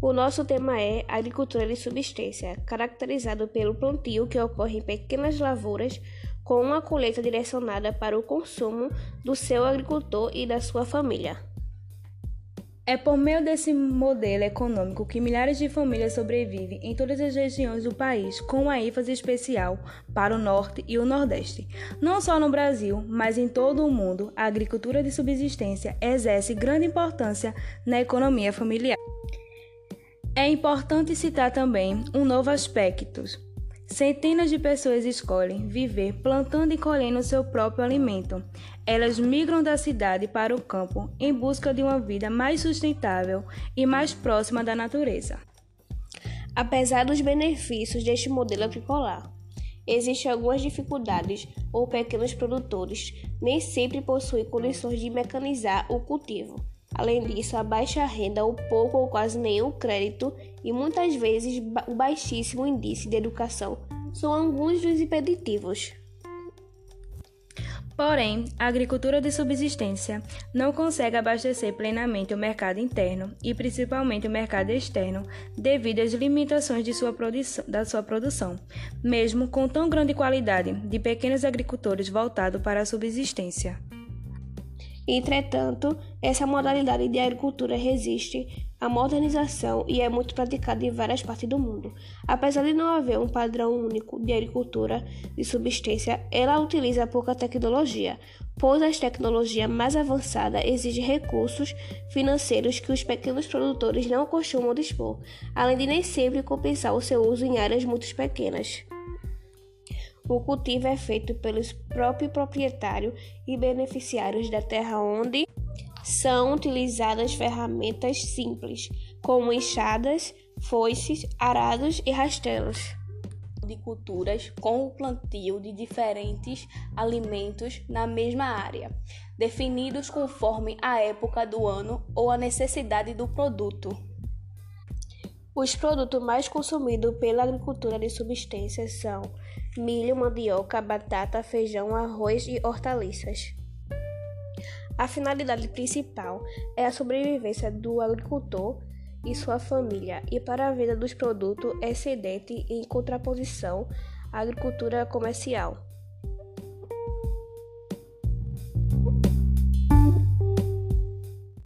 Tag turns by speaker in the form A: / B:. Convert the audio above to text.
A: O nosso tema é agricultura de subsistência, caracterizado pelo plantio que ocorre em pequenas lavouras com uma colheita direcionada para o consumo do seu agricultor e da sua família.
B: É por meio desse modelo econômico que milhares de famílias sobrevivem em todas as regiões do país, com uma ênfase especial para o norte e o nordeste. Não só no Brasil, mas em todo o mundo, a agricultura de subsistência exerce grande importância na economia familiar. É importante citar também um novo aspecto. Centenas de pessoas escolhem viver plantando e colhendo seu próprio alimento. Elas migram da cidade para o campo em busca de uma vida mais sustentável e mais próxima da natureza.
A: Apesar dos benefícios deste modelo agrícola, existem algumas dificuldades ou pequenos produtores nem sempre possuem condições de mecanizar o cultivo. Além disso, a baixa renda, o pouco ou quase nenhum crédito e muitas vezes o baixíssimo índice de educação são alguns dos impeditivos.
B: Porém, a agricultura de subsistência não consegue abastecer plenamente o mercado interno e principalmente o mercado externo devido às limitações de sua da sua produção, mesmo com tão grande qualidade de pequenos agricultores voltados para a subsistência.
A: Entretanto, essa modalidade de agricultura resiste à modernização e é muito praticada em várias partes do mundo. Apesar de não haver um padrão único de agricultura de subsistência, ela utiliza pouca tecnologia, pois a tecnologia mais avançada exige recursos financeiros que os pequenos produtores não costumam dispor, além de nem sempre compensar o seu uso em áreas muito pequenas. O cultivo é feito pelos próprios proprietários e beneficiários da terra onde são utilizadas ferramentas simples, como enxadas, foices, arados e rastelos.
C: De culturas com o plantio de diferentes alimentos na mesma área, definidos conforme a época do ano ou a necessidade do produto.
A: Os produtos mais consumidos pela agricultura de subsistência são milho, mandioca, batata, feijão, arroz e hortaliças. A finalidade principal é a sobrevivência do agricultor e sua família, e para a venda dos produtos excedente em contraposição à agricultura comercial.